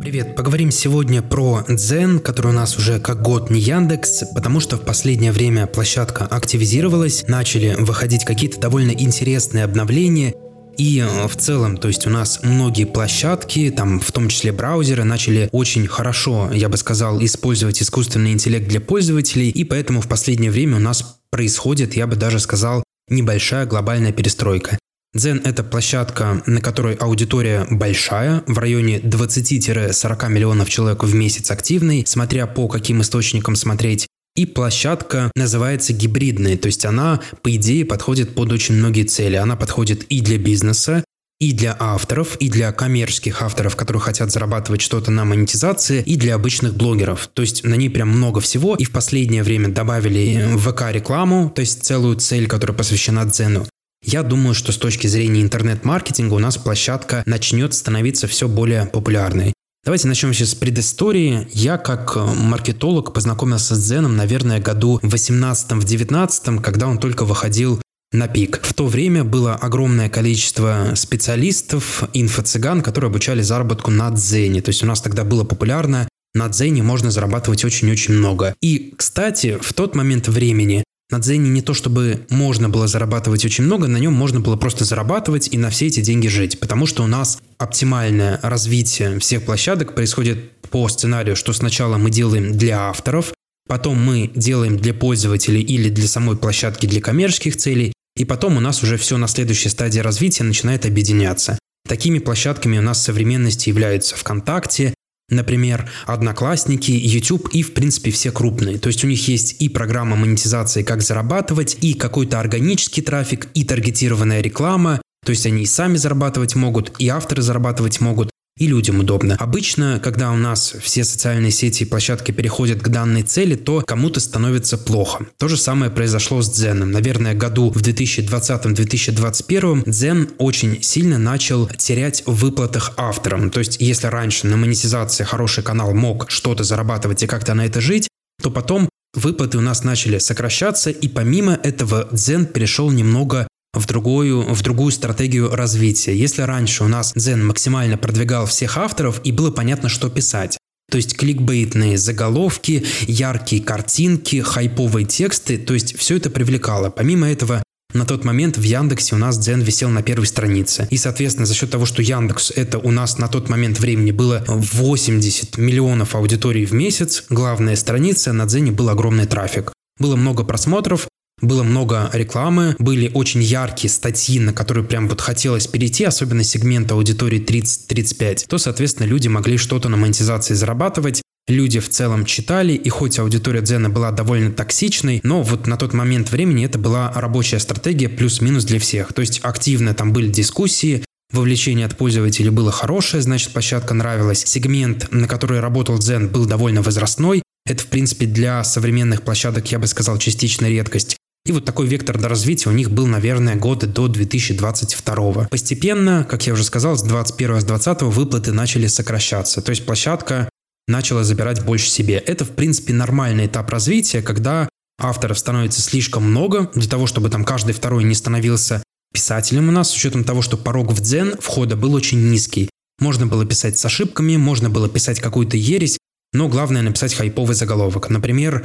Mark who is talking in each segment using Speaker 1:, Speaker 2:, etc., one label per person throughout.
Speaker 1: Привет, поговорим сегодня про Дзен, который у нас уже как год не Яндекс, потому что в последнее время площадка активизировалась, начали выходить какие-то довольно интересные обновления, и э, в целом, то есть у нас многие площадки, там в том числе браузеры, начали очень хорошо, я бы сказал, использовать искусственный интеллект для пользователей, и поэтому в последнее время у нас происходит, я бы даже сказал, небольшая глобальная перестройка. Zen – это площадка, на которой аудитория большая, в районе 20-40 миллионов человек в месяц активной, смотря по каким источникам смотреть. И площадка называется гибридной, то есть она, по идее, подходит под очень многие цели. Она подходит и для бизнеса, и для авторов, и для коммерческих авторов, которые хотят зарабатывать что-то на монетизации, и для обычных блогеров. То есть на ней прям много всего, и в последнее время добавили ВК-рекламу, то есть целую цель, которая посвящена Дзену. Я думаю, что с точки зрения интернет-маркетинга у нас площадка начнет становиться все более популярной. Давайте начнем сейчас с предыстории. Я как э, маркетолог познакомился с Дзеном, наверное, году в 18-19, когда он только выходил на пик. В то время было огромное количество специалистов, инфо-цыган, которые обучали заработку на Дзене. То есть у нас тогда было популярно на Дзене можно зарабатывать очень-очень много. И, кстати, в тот момент времени на Дзене не то чтобы можно было зарабатывать очень много, на нем можно было просто зарабатывать и на все эти деньги жить, потому что у нас оптимальное развитие всех площадок происходит по сценарию, что сначала мы делаем для авторов, потом мы делаем для пользователей или для самой площадки для коммерческих целей, и потом у нас уже все на следующей стадии развития начинает объединяться. Такими площадками у нас в современности являются ВКонтакте, Например, Одноклассники, YouTube и, в принципе, все крупные. То есть у них есть и программа монетизации, как зарабатывать, и какой-то органический трафик, и таргетированная реклама. То есть они и сами зарабатывать могут, и авторы зарабатывать могут и людям удобно. Обычно, когда у нас все социальные сети и площадки переходят к данной цели, то кому-то становится плохо. То же самое произошло с Дзеном. Наверное, году в 2020-2021 Дзен очень сильно начал терять в выплатах авторам. То есть, если раньше на монетизации хороший канал мог что-то зарабатывать и как-то на это жить, то потом выплаты у нас начали сокращаться, и помимо этого Дзен перешел немного в другую, в другую стратегию развития. Если раньше у нас Zen максимально продвигал всех авторов и было понятно, что писать, то есть кликбейтные заголовки, яркие картинки, хайповые тексты, то есть все это привлекало. Помимо этого, на тот момент в Яндексе у нас Дзен висел на первой странице. И, соответственно, за счет того, что Яндекс это у нас на тот момент времени было 80 миллионов аудиторий в месяц, главная страница, на Дзене был огромный трафик. Было много просмотров, было много рекламы, были очень яркие статьи, на которые прям вот хотелось перейти, особенно сегмент аудитории 30-35, то, соответственно, люди могли что-то на монетизации зарабатывать, люди в целом читали, и хоть аудитория Дзена была довольно токсичной, но вот на тот момент времени это была рабочая стратегия плюс-минус для всех. То есть активно там были дискуссии, Вовлечение от пользователей было хорошее, значит площадка нравилась. Сегмент, на который работал Zen, был довольно возрастной. Это, в принципе, для современных площадок, я бы сказал, частично редкость. И вот такой вектор до развития у них был, наверное, годы до 2022. Постепенно, как я уже сказал, с 21 с 20 выплаты начали сокращаться. То есть площадка начала забирать больше себе. Это, в принципе, нормальный этап развития, когда авторов становится слишком много для того, чтобы там каждый второй не становился писателем у нас, с учетом того, что порог в дзен входа был очень низкий. Можно было писать с ошибками, можно было писать какую-то ересь, но главное написать хайповый заголовок. Например,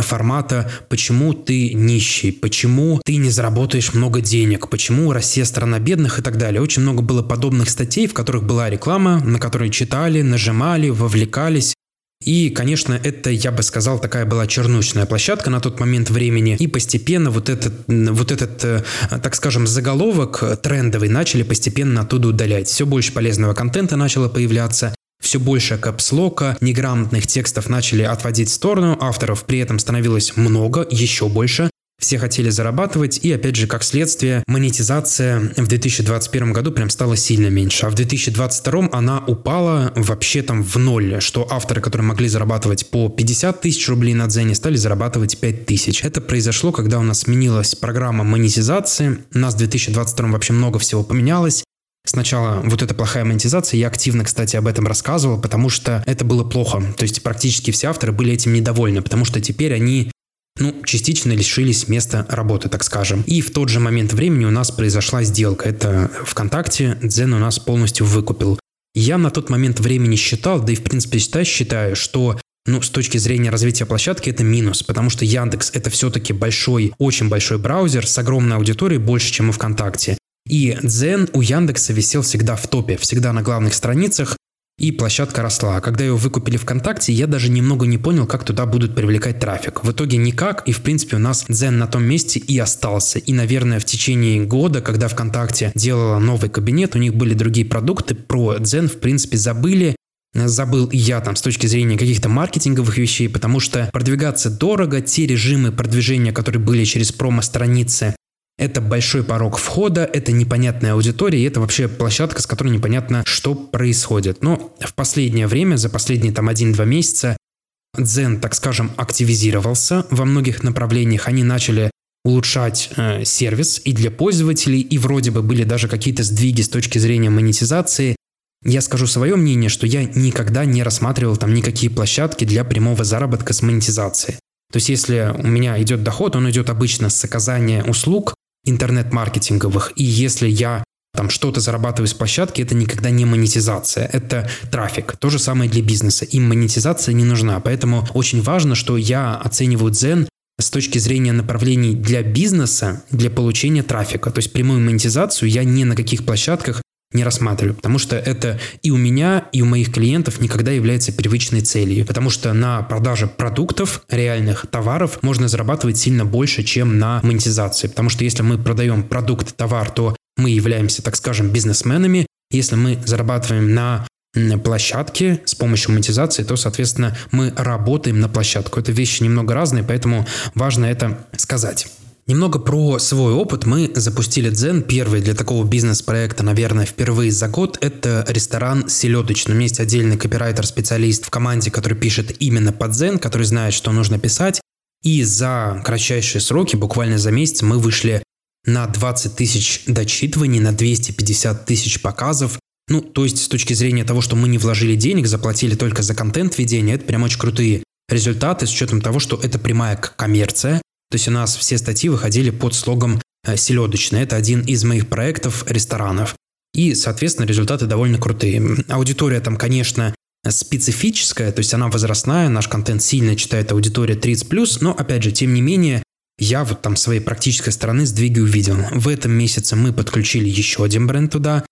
Speaker 1: формата «Почему ты нищий?», «Почему ты не заработаешь много денег?», «Почему Россия страна бедных?» и так далее. Очень много было подобных статей, в которых была реклама, на которые читали, нажимали, вовлекались. И, конечно, это, я бы сказал, такая была чернучная площадка на тот момент времени. И постепенно вот этот, вот этот э, так скажем, заголовок трендовый начали постепенно оттуда удалять. Все больше полезного контента начало появляться все больше капслока, неграмотных текстов начали отводить в сторону, авторов при этом становилось много, еще больше. Все хотели зарабатывать, и опять же, как следствие, монетизация в 2021 году прям стала сильно меньше, а в 2022 она упала вообще там в ноль, что авторы, которые могли зарабатывать по 50 тысяч рублей на Дзене, стали зарабатывать 5 тысяч. Это произошло, когда у нас сменилась программа монетизации, у нас в 2022 вообще много всего поменялось, Сначала вот эта плохая монетизация, я активно, кстати, об этом рассказывал, потому что это было плохо. То есть практически все авторы были этим недовольны, потому что теперь они ну, частично лишились места работы, так скажем. И в тот же момент времени у нас произошла сделка. Это ВКонтакте Дзен у нас полностью выкупил. Я на тот момент времени считал, да и в принципе считаю, считаю, что ну, с точки зрения развития площадки это минус, потому что Яндекс это все-таки большой, очень большой браузер с огромной аудиторией, больше, чем у ВКонтакте. И Дзен у Яндекса висел всегда в топе, всегда на главных страницах, и площадка росла. А когда ее выкупили ВКонтакте, я даже немного не понял, как туда будут привлекать трафик. В итоге никак, и в принципе у нас Дзен на том месте и остался. И, наверное, в течение года, когда ВКонтакте делала новый кабинет, у них были другие продукты, про Дзен в принципе забыли, забыл и я там с точки зрения каких-то маркетинговых вещей, потому что продвигаться дорого, те режимы продвижения, которые были через промо-страницы, это большой порог входа, это непонятная аудитория, и это вообще площадка, с которой непонятно, что происходит. Но в последнее время, за последние там 1-2 месяца, Дзен, так скажем, активизировался во многих направлениях. Они начали улучшать э, сервис и для пользователей, и вроде бы были даже какие-то сдвиги с точки зрения монетизации. Я скажу свое мнение, что я никогда не рассматривал там никакие площадки для прямого заработка с монетизацией. То есть если у меня идет доход, он идет обычно с оказания услуг, интернет-маркетинговых. И если я там что-то зарабатываю с площадки, это никогда не монетизация, это трафик. То же самое для бизнеса. Им монетизация не нужна. Поэтому очень важно, что я оцениваю Zen с точки зрения направлений для бизнеса, для получения трафика. То есть прямую монетизацию я ни на каких площадках не рассматриваю, потому что это и у меня, и у моих клиентов никогда является привычной целью, потому что на продаже продуктов, реальных товаров можно зарабатывать сильно больше, чем на монетизации, потому что если мы продаем продукт, товар, то мы являемся, так скажем, бизнесменами, если мы зарабатываем на площадке с помощью монетизации, то, соответственно, мы работаем на площадку. Это вещи немного разные, поэтому важно это сказать. Немного про свой опыт. Мы запустили Дзен, первый для такого бизнес-проекта, наверное, впервые за год. Это ресторан селедочный. У меня есть отдельный копирайтер-специалист в команде, который пишет именно под Дзен, который знает, что нужно писать. И за кратчайшие сроки, буквально за месяц, мы вышли на 20 тысяч дочитываний, на 250 тысяч показов. Ну, то есть с точки зрения того, что мы не вложили денег, заплатили только за контент ведения, это прям очень крутые результаты с учетом того, что это прямая коммерция, то есть у нас все статьи выходили под слогом э, «Селедочный». Это один из моих проектов ресторанов. И, соответственно, результаты довольно крутые. Аудитория там, конечно, специфическая, то есть она возрастная, наш контент сильно читает аудитория 30+, но, опять же, тем не менее, я вот там своей практической стороны сдвиги увидел. В этом месяце мы подключили еще один бренд туда.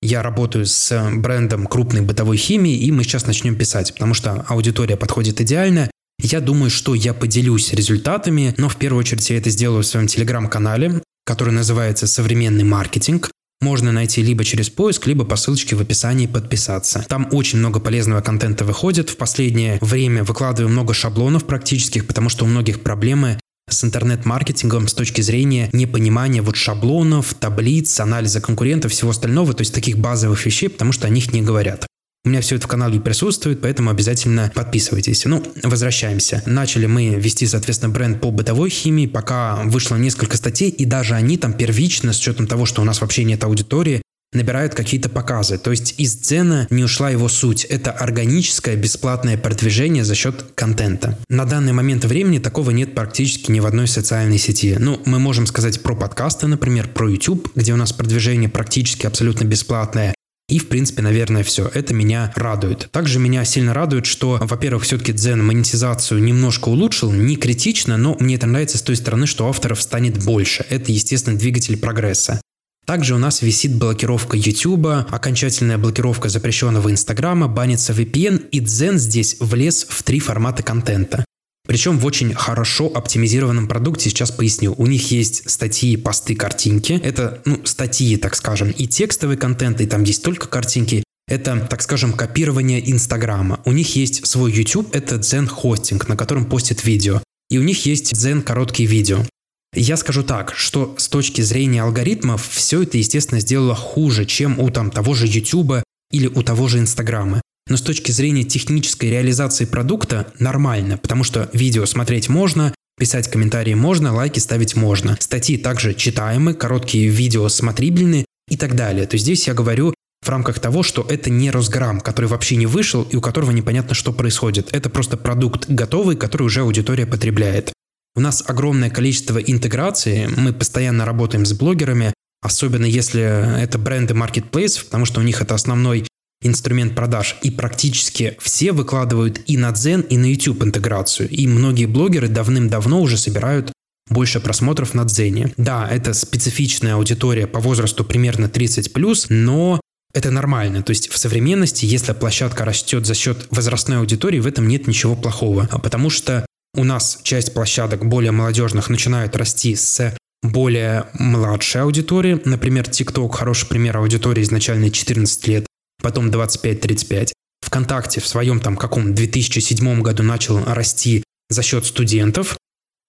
Speaker 1: Я работаю с брендом крупной бытовой химии, и мы сейчас начнем писать, потому что аудитория подходит идеально, я думаю, что я поделюсь результатами, но в первую очередь я это сделаю в своем телеграм-канале, который называется «Современный маркетинг». Можно найти либо через поиск, либо по ссылочке в описании подписаться. Там очень много полезного контента выходит. В последнее время выкладываю много шаблонов практических, потому что у многих проблемы с интернет-маркетингом с точки зрения непонимания вот шаблонов, таблиц, анализа конкурентов, всего остального, то есть таких базовых вещей, потому что о них не говорят. У меня все это в канале присутствует, поэтому обязательно подписывайтесь. Ну, возвращаемся. Начали мы вести, соответственно, бренд по бытовой химии, пока вышло несколько статей, и даже они там первично, с учетом того, что у нас вообще нет аудитории, набирают какие-то показы. То есть из цена не ушла его суть. Это органическое бесплатное продвижение за счет контента. На данный момент времени такого нет практически ни в одной социальной сети. Ну, мы можем сказать про подкасты, например, про YouTube, где у нас продвижение практически абсолютно бесплатное. И, в принципе, наверное, все. Это меня радует. Также меня сильно радует, что, во-первых, все-таки Дзен монетизацию немножко улучшил, не критично, но мне это нравится с той стороны, что авторов станет больше. Это, естественно, двигатель прогресса. Также у нас висит блокировка YouTube, окончательная блокировка запрещенного Инстаграма, банится VPN, и Дзен здесь влез в три формата контента. Причем в очень хорошо оптимизированном продукте, сейчас поясню. У них есть статьи, посты, картинки. Это, ну, статьи, так скажем, и текстовый контент, и там есть только картинки. Это, так скажем, копирование Инстаграма. У них есть свой YouTube, это Zen Hosting, на котором постят видео. И у них есть Zen короткие видео. Я скажу так, что с точки зрения алгоритмов все это, естественно, сделало хуже, чем у там того же YouTube или у того же Инстаграма. Но с точки зрения технической реализации продукта нормально, потому что видео смотреть можно, писать комментарии можно, лайки ставить можно. Статьи также читаемы, короткие видео смотрибельны и так далее. То есть здесь я говорю в рамках того, что это не Росграм, который вообще не вышел и у которого непонятно, что происходит. Это просто продукт готовый, который уже аудитория потребляет. У нас огромное количество интеграции, мы постоянно работаем с блогерами, особенно если это бренды marketplace, потому что у них это основной инструмент продаж, и практически все выкладывают и на Дзен, и на YouTube интеграцию. И многие блогеры давным-давно уже собирают больше просмотров на Дзене. Да, это специфичная аудитория по возрасту примерно 30+, но это нормально. То есть в современности, если площадка растет за счет возрастной аудитории, в этом нет ничего плохого. А потому что у нас часть площадок более молодежных начинают расти с более младшей аудитории. Например, TikTok хороший пример аудитории изначально 14 лет, потом 25-35. ВКонтакте в своем там каком 2007 году начал расти за счет студентов.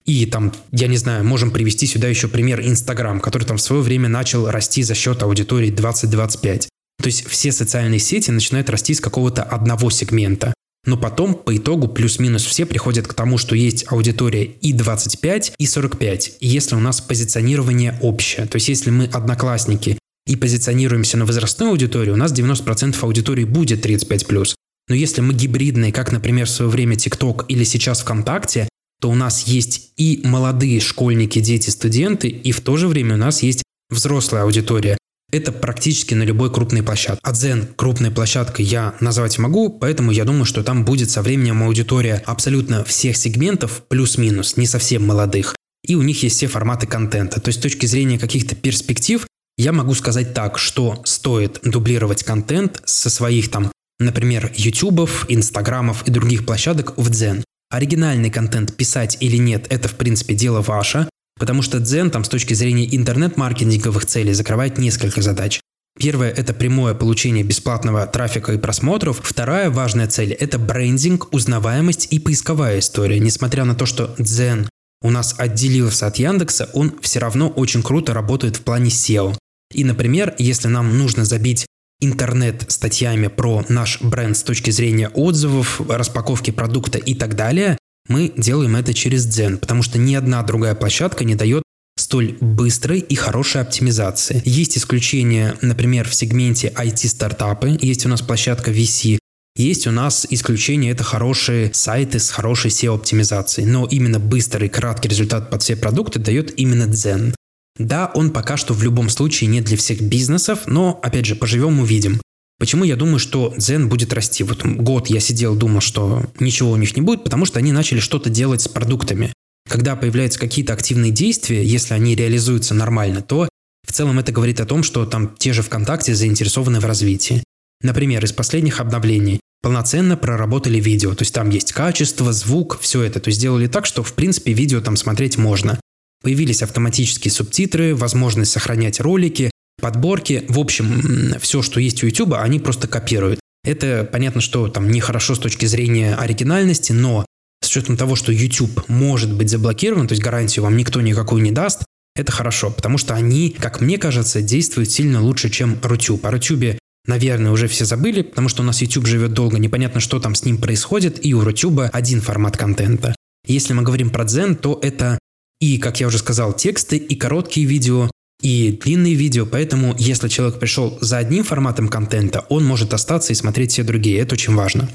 Speaker 1: И там, я не знаю, можем привести сюда еще пример Инстаграм, который там в свое время начал расти за счет аудитории 20-25. То есть все социальные сети начинают расти с какого-то одного сегмента. Но потом, по итогу, плюс-минус все приходят к тому, что есть аудитория и 25, и 45. И если у нас позиционирование общее, то есть если мы одноклассники и позиционируемся на возрастную аудиторию, у нас 90% аудитории будет 35+. Но если мы гибридные, как, например, в свое время TikTok или сейчас ВКонтакте, то у нас есть и молодые школьники, дети, студенты, и в то же время у нас есть взрослая аудитория. Это практически на любой крупной площадке. А Zen крупной площадкой я назвать могу, поэтому я думаю, что там будет со временем аудитория абсолютно всех сегментов, плюс-минус, не совсем молодых. И у них есть все форматы контента. То есть с точки зрения каких-то перспектив, я могу сказать так, что стоит дублировать контент со своих там, например, ютубов, инстаграмов и других площадок в Дзен. Оригинальный контент писать или нет, это в принципе дело ваше, потому что Дзен там с точки зрения интернет-маркетинговых целей закрывает несколько задач. Первое – это прямое получение бесплатного трафика и просмотров. Вторая важная цель – это брендинг, узнаваемость и поисковая история. Несмотря на то, что Дзен у нас отделился от Яндекса, он все равно очень круто работает в плане SEO. И, например, если нам нужно забить интернет статьями про наш бренд с точки зрения отзывов, распаковки продукта и так далее, мы делаем это через Дзен, потому что ни одна другая площадка не дает столь быстрой и хорошей оптимизации. Есть исключения, например, в сегменте IT-стартапы, есть у нас площадка VC, есть у нас исключение, это хорошие сайты с хорошей SEO-оптимизацией, но именно быстрый, краткий результат под все продукты дает именно Zen. Да, он пока что в любом случае не для всех бизнесов, но, опять же, поживем увидим. Почему я думаю, что Zen будет расти? Вот год я сидел, думал, что ничего у них не будет, потому что они начали что-то делать с продуктами. Когда появляются какие-то активные действия, если они реализуются нормально, то в целом это говорит о том, что там те же ВКонтакте заинтересованы в развитии. Например, из последних обновлений полноценно проработали видео, то есть там есть качество, звук, все это, то есть сделали так, что в принципе видео там смотреть можно. Появились автоматические субтитры, возможность сохранять ролики, подборки. В общем, все, что есть у YouTube, они просто копируют. Это понятно, что там нехорошо с точки зрения оригинальности, но с учетом того, что YouTube может быть заблокирован, то есть гарантию вам никто никакую не даст, это хорошо, потому что они, как мне кажется, действуют сильно лучше, чем Рутюб. О Рутюбе, наверное, уже все забыли, потому что у нас YouTube живет долго, непонятно, что там с ним происходит, и у Рутюба один формат контента. Если мы говорим про Дзен, то это и, как я уже сказал, тексты, и короткие видео, и длинные видео, поэтому если человек пришел за одним форматом контента, он может остаться и смотреть все другие, это очень важно.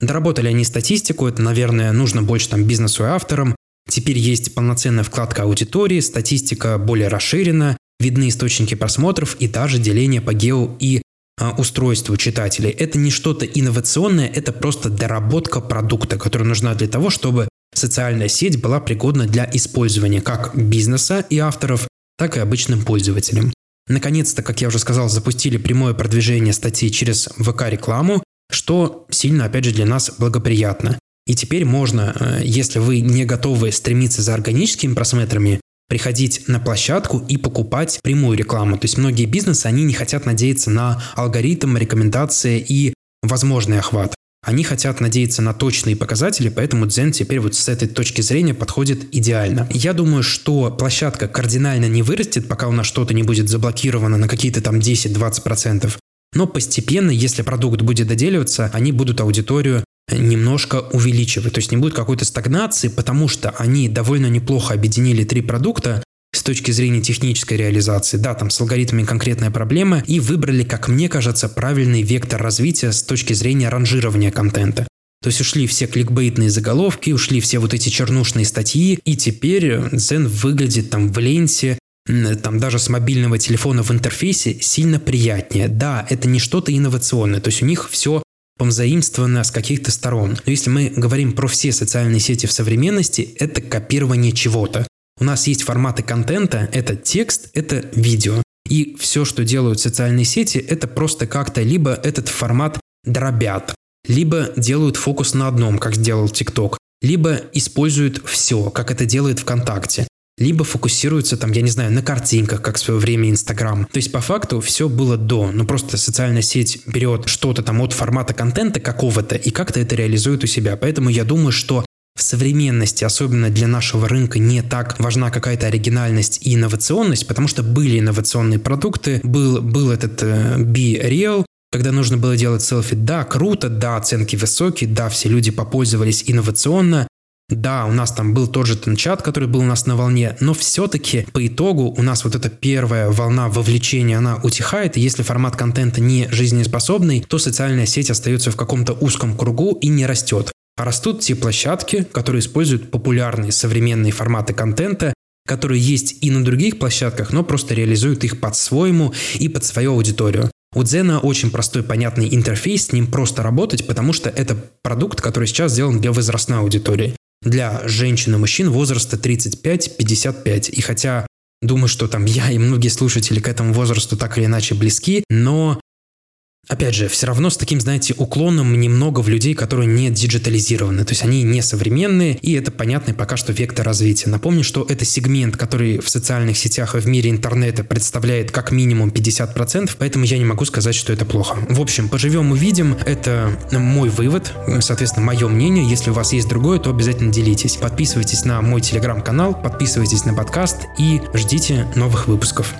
Speaker 1: Доработали они статистику, это, наверное, нужно больше там бизнесу и авторам. Теперь есть полноценная вкладка аудитории, статистика более расширена, видны источники просмотров и даже деление по гео и а, устройству читателей. Это не что-то инновационное, это просто доработка продукта, которая нужна для того, чтобы социальная сеть была пригодна для использования как бизнеса и авторов, так и обычным пользователям. Наконец-то, как я уже сказал, запустили прямое продвижение статей через ВК-рекламу, что сильно, опять же, для нас благоприятно. И теперь можно, э, если вы не готовы стремиться за органическими просмотрами, приходить на площадку и покупать прямую рекламу. То есть многие бизнесы, они не хотят надеяться на алгоритм, рекомендации и возможный охват. Они хотят надеяться на точные показатели, поэтому Дзен теперь вот с этой точки зрения подходит идеально. Я думаю, что площадка кардинально не вырастет, пока у нас что-то не будет заблокировано на какие-то там 10-20%. Но постепенно, если продукт будет доделиваться, они будут аудиторию немножко увеличивать. То есть не будет какой-то стагнации, потому что они довольно неплохо объединили три продукта, точки зрения технической реализации. Да, там с алгоритмами конкретная проблема, и выбрали, как мне кажется, правильный вектор развития с точки зрения ранжирования контента. То есть ушли все кликбейтные заголовки, ушли все вот эти чернушные статьи, и теперь Zen выглядит там в ленте там даже с мобильного телефона в интерфейсе сильно приятнее. Да, это не что-то инновационное, то есть у них все позаимствовано с каких-то сторон. Но если мы говорим про все социальные сети в современности, это копирование чего-то. У нас есть форматы контента, это текст, это видео. И все, что делают социальные сети, это просто как-то либо этот формат дробят, либо делают фокус на одном, как сделал TikTok, либо используют все, как это делает ВКонтакте либо фокусируются там, я не знаю, на картинках, как в свое время Инстаграм. То есть по факту все было до, но просто социальная сеть берет что-то там от формата контента какого-то и как-то это реализует у себя. Поэтому я думаю, что в современности, особенно для нашего рынка, не так важна какая-то оригинальность и инновационность, потому что были инновационные продукты, был, был этот э, Be Real, когда нужно было делать селфи, да, круто, да, оценки высокие, да, все люди попользовались инновационно, да, у нас там был тот же чат, который был у нас на волне, но все-таки по итогу у нас вот эта первая волна вовлечения, она утихает, и если формат контента не жизнеспособный, то социальная сеть остается в каком-то узком кругу и не растет. А растут те площадки, которые используют популярные современные форматы контента, которые есть и на других площадках, но просто реализуют их под-своему и под свою аудиторию. У Дзена очень простой, понятный интерфейс, с ним просто работать, потому что это продукт, который сейчас сделан для возрастной аудитории для женщин и мужчин возраста 35-55. И хотя думаю, что там я и многие слушатели к этому возрасту так или иначе близки, но Опять же, все равно с таким, знаете, уклоном немного в людей, которые не диджитализированы. То есть они не современные, и это понятный пока что вектор развития. Напомню, что это сегмент, который в социальных сетях и в мире интернета представляет как минимум 50%, поэтому я не могу сказать, что это плохо. В общем, поживем увидим. Это мой вывод, соответственно, мое мнение. Если у вас есть другое, то обязательно делитесь. Подписывайтесь на мой телеграм-канал, подписывайтесь на подкаст и ждите новых выпусков.